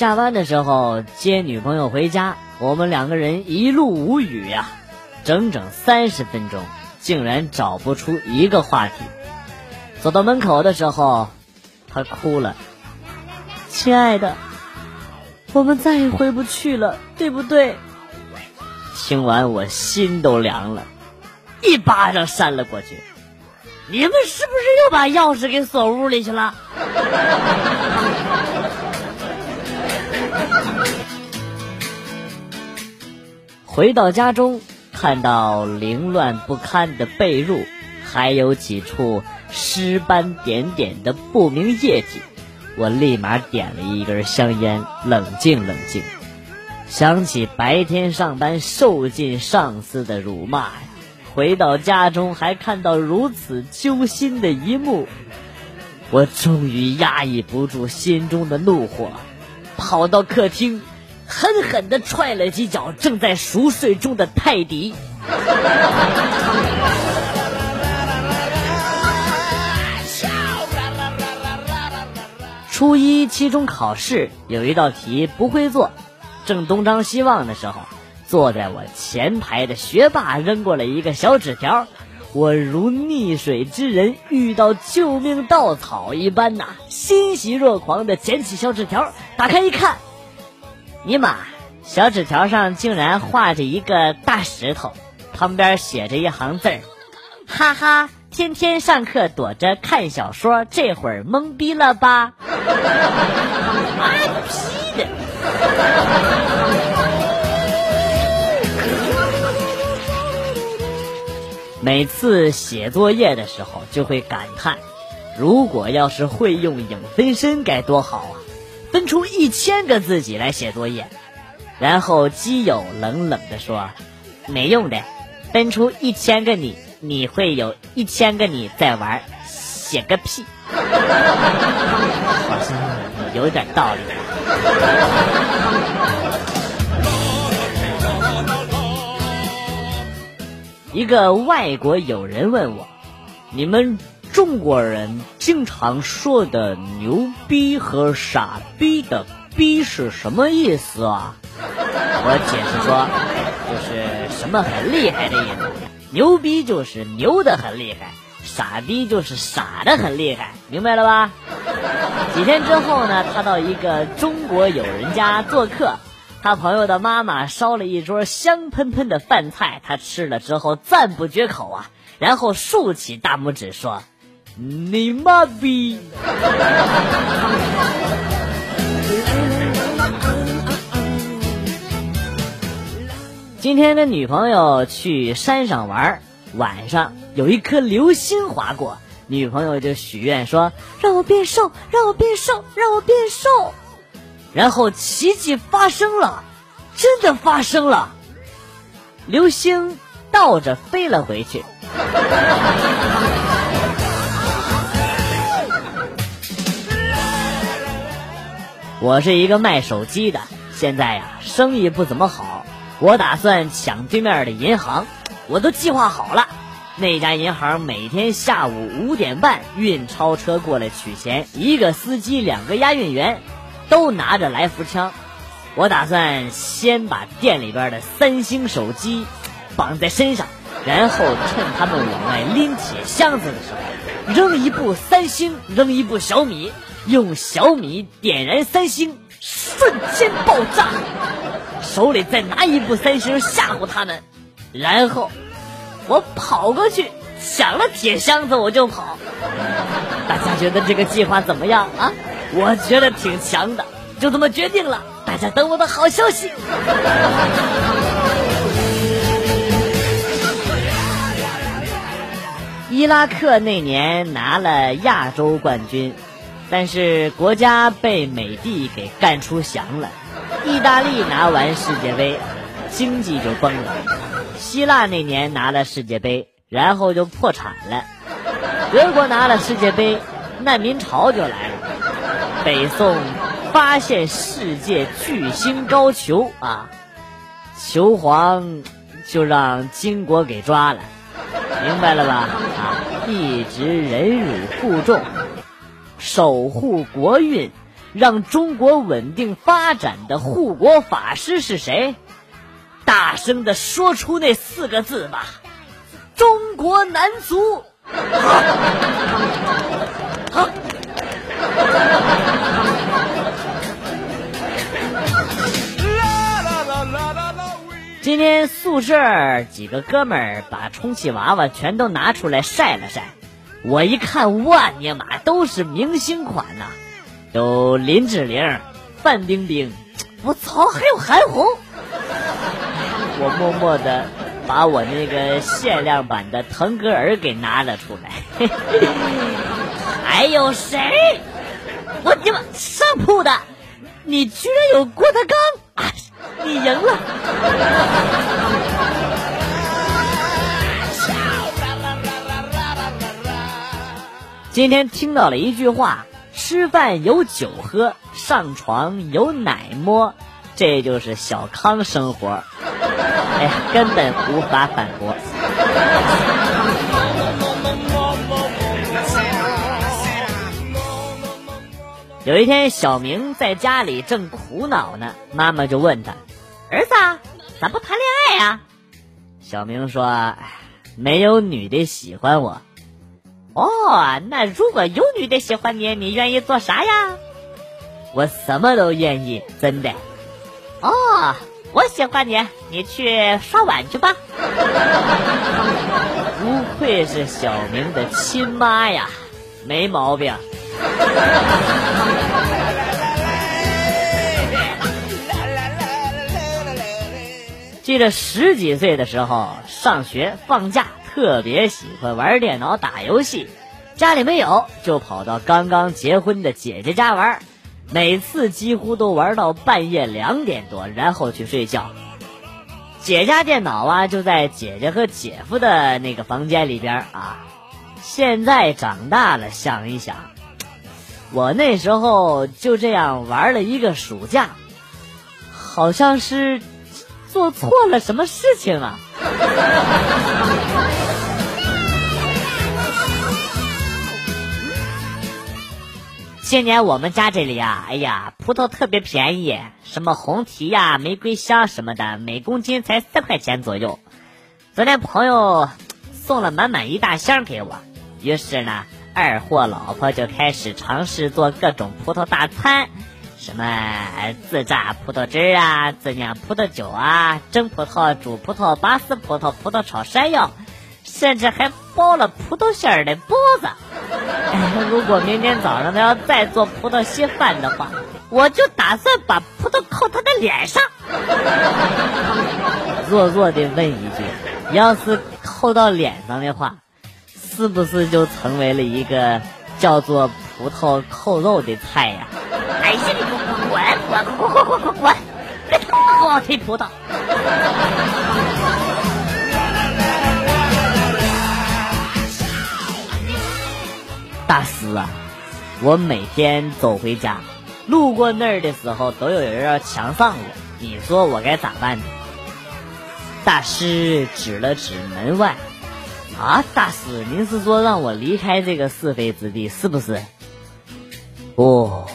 下班的时候接女朋友回家，我们两个人一路无语呀，整整三十分钟，竟然找不出一个话题。走到门口的时候，她哭了。亲爱的，我们再也回不去了，对不对？听完我心都凉了，一巴掌扇了过去。你们是不是又把钥匙给锁屋里去了？回到家中，看到凌乱不堪的被褥，还有几处尸斑点点的不明液体，我立马点了一根香烟，冷静冷静。想起白天上班受尽上司的辱骂呀。回到家中，还看到如此揪心的一幕，我终于压抑不住心中的怒火，跑到客厅，狠狠地踹了几脚正在熟睡中的泰迪。初一期中考试有一道题不会做，正东张西望的时候。坐在我前排的学霸扔过来一个小纸条，我如溺水之人遇到救命稻草一般呐，欣喜若狂的捡起小纸条，打开一看，尼玛，小纸条上竟然画着一个大石头，旁边写着一行字儿：哈哈，天天上课躲着看小说，这会儿懵逼了吧？妈批的！每次写作业的时候，就会感叹：如果要是会用影分身该多好啊！分出一千个自己来写作业。然后基友冷冷地说：“没用的，分出一千个你，你会有一千个你在玩，写个屁！”好像有点道理。一个外国友人问我：“你们中国人经常说的‘牛逼’和‘傻逼’的‘逼’是什么意思啊？”我解释说：“就是什么很厉害的意思。牛逼就是牛的很厉害，傻逼就是傻的很厉害，明白了吧？”几天之后呢，他到一个中国友人家做客。他朋友的妈妈烧了一桌香喷喷的饭菜，他吃了之后赞不绝口啊，然后竖起大拇指说：“你妈逼！”今天跟女朋友去山上玩，晚上有一颗流星划过，女朋友就许愿说：“让我变瘦，让我变瘦，让我变瘦。”然后奇迹发生了，真的发生了，流星倒着飞了回去。我是一个卖手机的，现在呀生意不怎么好，我打算抢对面的银行，我都计划好了，那家银行每天下午五点半运钞车过来取钱，一个司机，两个押运员。都拿着来福枪，我打算先把店里边的三星手机绑在身上，然后趁他们往外拎铁箱子的时候，扔一部三星，扔一部小米，用小米点燃三星，瞬间爆炸，手里再拿一部三星吓唬他们，然后我跑过去抢了铁箱子我就跑。大家觉得这个计划怎么样啊？我觉得挺强的，就这么决定了。大家等我的好消息。伊拉克那年拿了亚洲冠军，但是国家被美帝给干出翔了。意大利拿完世界杯，经济就崩了。希腊那年拿了世界杯，然后就破产了。德国拿了世界杯，难民潮就来了。北宋发现世界巨星高俅啊，球皇就让金国给抓了，明白了吧？啊，一直忍辱负重，守护国运，让中国稳定发展的护国法师是谁？大声的说出那四个字吧！中国男足。好。今天宿舍几个哥们儿把充气娃娃全都拿出来晒了晒，我一看，我尼玛，都是明星款呐，有林志玲、范冰冰，我操，还有韩红。我默默的把我那个限量版的腾格尔给拿了出来，还有谁？我你妈上铺的，你居然有郭德纲！你赢了。今天听到了一句话：吃饭有酒喝，上床有奶摸，这就是小康生活。哎呀，根本无法反驳。有一天，小明在家里正苦恼呢，妈妈就问他：“儿子，咋不谈恋爱呀？”小明说：“没有女的喜欢我。”哦，那如果有女的喜欢你，你愿意做啥呀？我什么都愿意，真的。哦，我喜欢你，你去刷碗去吧。不愧是小明的亲妈呀，没毛病。记得十几岁的时候，上学放假，特别喜欢玩电脑、打游戏。家里没有，就跑到刚刚结婚的姐姐家玩，每次几乎都玩到半夜两点多，然后去睡觉。姐家电脑啊，就在姐姐和姐夫的那个房间里边啊。现在长大了，想一想。我那时候就这样玩了一个暑假，好像是做错了什么事情啊！今年我们家这里啊，哎呀，葡萄特别便宜，什么红提呀、玫瑰香什么的，每公斤才四块钱左右。昨天朋友送了满满一大箱给我，于是呢。二货老婆就开始尝试做各种葡萄大餐，什么自榨葡萄汁啊，自酿葡萄酒啊，蒸葡萄、煮葡萄、拔丝葡萄、葡萄炒山药，甚至还包了葡萄馅儿的包子。如果明天早上他要再做葡萄稀饭的话，我就打算把葡萄扣他的脸上。弱弱的问一句：要是扣到脸上的话？是不是就成为了一个叫做葡萄扣肉的菜呀？呀，你滚滚滚滚滚滚滚！别他妈给我推葡萄！大师啊，我每天走回家，路过那儿的时候，都有人要强上我，你说我该咋办呢？大师指了指门外。啊，大师，您是说让我离开这个是非之地，是不是？不，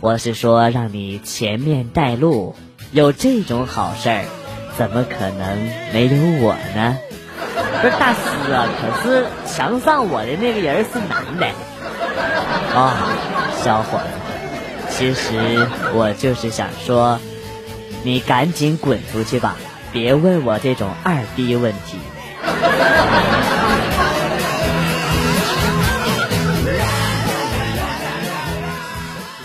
我是说让你前面带路。有这种好事儿，怎么可能没有我呢？不是大师啊，可是墙上我的那个人是男的。啊，小伙子，其实我就是想说，你赶紧滚出去吧，别问我这种二逼问题。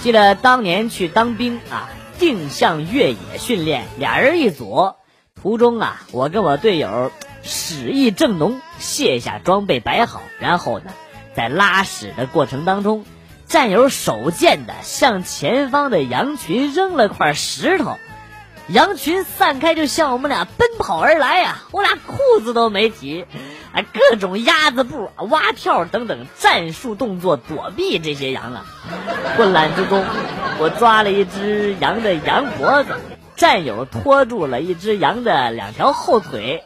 记得当年去当兵啊，定向越野训练，俩人一组。途中啊，我跟我队友屎意正浓，卸下装备摆好，然后呢，在拉屎的过程当中，战友手贱的向前方的羊群扔了块石头，羊群散开就向我们俩奔跑而来呀！我俩裤子都没提。啊，各种鸭子步、蛙跳等等战术动作躲避这些羊啊！混乱之中，我抓了一只羊的羊脖子，战友拖住了一只羊的两条后腿。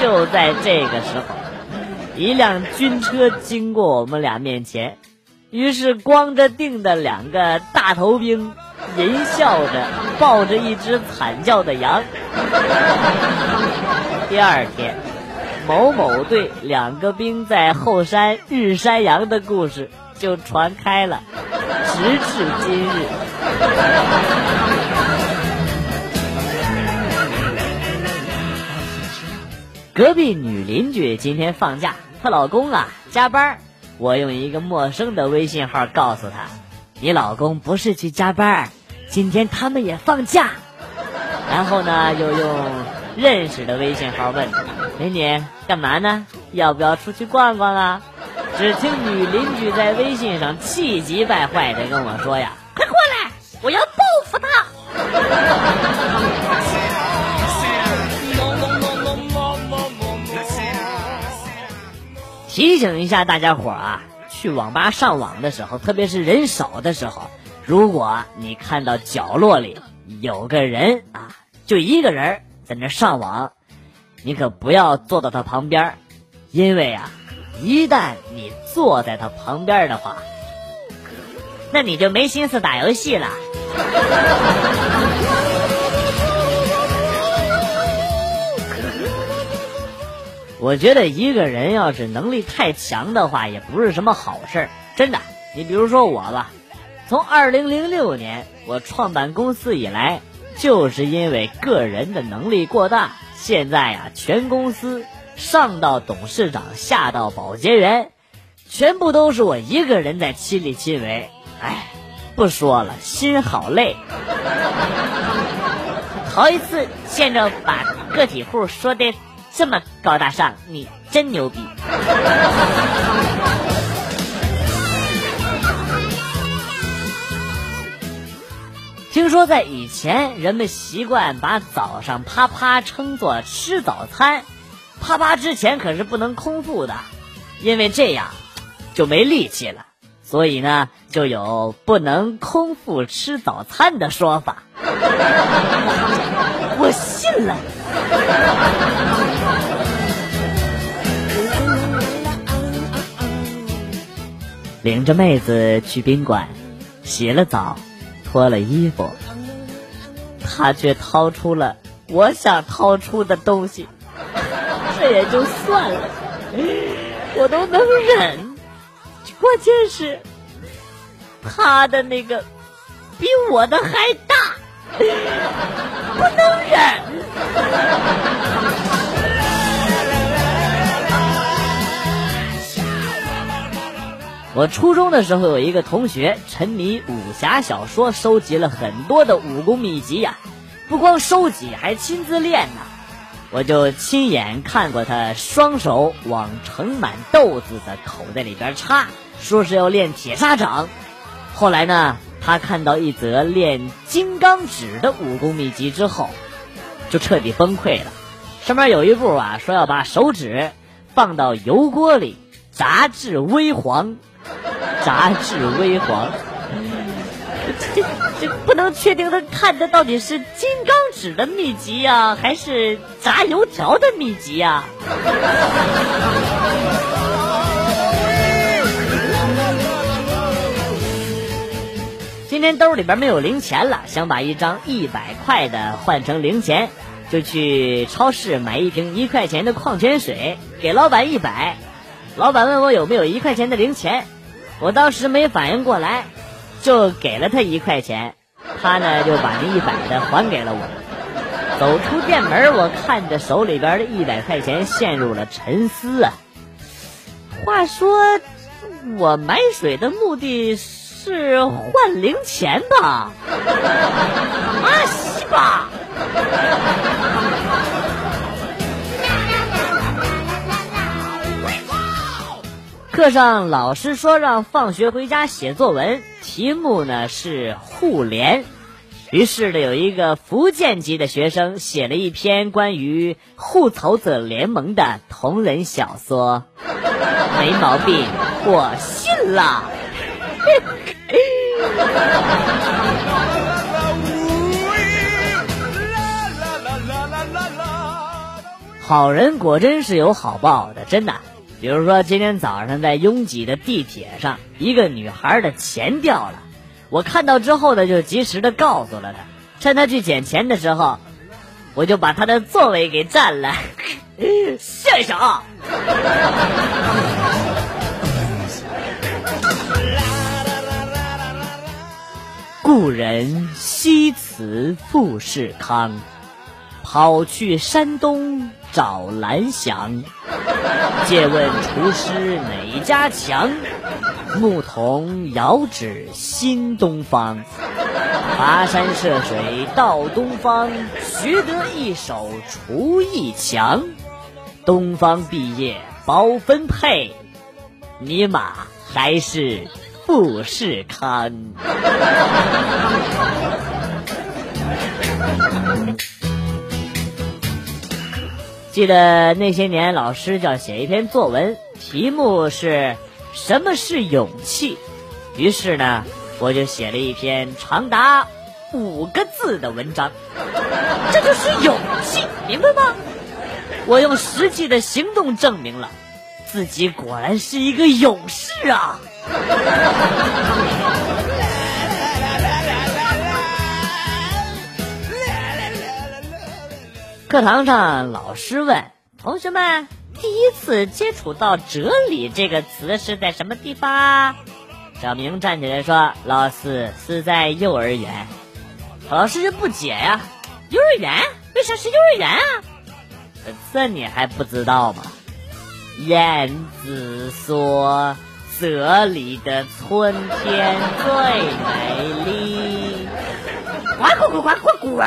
就在这个时候，一辆军车经过我们俩面前，于是光着腚的两个大头兵，淫笑着抱着一只惨叫的羊。第二天，某某队两个兵在后山日山羊的故事就传开了，直至今日。隔壁女邻居今天放假，她老公啊加班。我用一个陌生的微信号告诉他：“你老公不是去加班，今天他们也放假。”然后呢，又用认识的微信号问：“美女，干嘛呢？要不要出去逛逛啊？”只听女邻居在微信上气急败坏的跟我说：“呀，快过来，我要报复他！”提醒一下大家伙啊，去网吧上网的时候，特别是人少的时候，如果你看到角落里有个人啊，就一个人在那上网，你可不要坐到他旁边，因为啊，一旦你坐在他旁边的话，那你就没心思打游戏了。我觉得一个人要是能力太强的话，也不是什么好事儿。真的，你比如说我吧，从二零零六年我创办公司以来，就是因为个人的能力过大，现在呀，全公司上到董事长，下到保洁员，全部都是我一个人在亲力亲为。哎，不说了，心好累。头一次见着把个体户说的。这么高大上，你真牛逼！听说在以前，人们习惯把早上啪啪称作吃早餐，啪啪之前可是不能空腹的，因为这样就没力气了。所以呢，就有不能空腹吃早餐的说法。着妹子去宾馆，洗了澡，脱了衣服，他却掏出了我想掏出的东西，这也就算了，我都能忍，关键是他的那个比我的还大，不能忍。我初中的时候有一个同学沉迷武侠小说，收集了很多的武功秘籍呀，不光收集，还亲自练呢。我就亲眼看过他双手往盛满豆子的口袋里边插，说是要练铁砂掌。后来呢，他看到一则练金刚指的武功秘籍之后，就彻底崩溃了。上面有一步啊，说要把手指放到油锅里炸至微黄。杂志微黄，这这不能确定他看的到底是金刚指的秘籍呀，还是炸油条的秘籍呀？今天兜里边没有零钱了，想把一张一百块的换成零钱，就去超市买一瓶一块钱的矿泉水，给老板一百。老板问我有没有一块钱的零钱。我当时没反应过来，就给了他一块钱，他呢就把那一百的还给了我。走出店门，我看着手里边的一百块钱，陷入了沉思啊。话说，我买水的目的是换零钱吧？啊西吧！课上老师说让放学回家写作文，题目呢是互联。于是呢，有一个福建籍的学生写了一篇关于互仇者联盟的同人小说，没毛病，我信了。好人果真是有好报的，真的。比如说今天早上在拥挤的地铁上，一个女孩的钱掉了，我看到之后呢，就及时的告诉了她，趁她去捡钱的时候，我就把她的座位给占了，谢谢啊。故人西辞富士康，跑去山东找蓝翔。借问厨师哪家强？牧童遥指新东方。跋山涉水到东方，学得一手厨艺强。东方毕业包分配，尼玛还是。富士康。记得那些年，老师叫写一篇作文，题目是什么是勇气？于是呢，我就写了一篇长达五个字的文章，这就是勇气，明白吗？我用实际的行动证明了自己果然是一个勇士啊！课堂上，老师问同学们：“第一次接触到‘哲理’这个词是在什么地方？”小明站起来说：“老师是在幼儿园。”老师就不解呀：“幼儿园？为啥是幼儿园啊？”这你还不知道吗？燕子说。这里的春天最美丽。滚滚滚滚滚滚！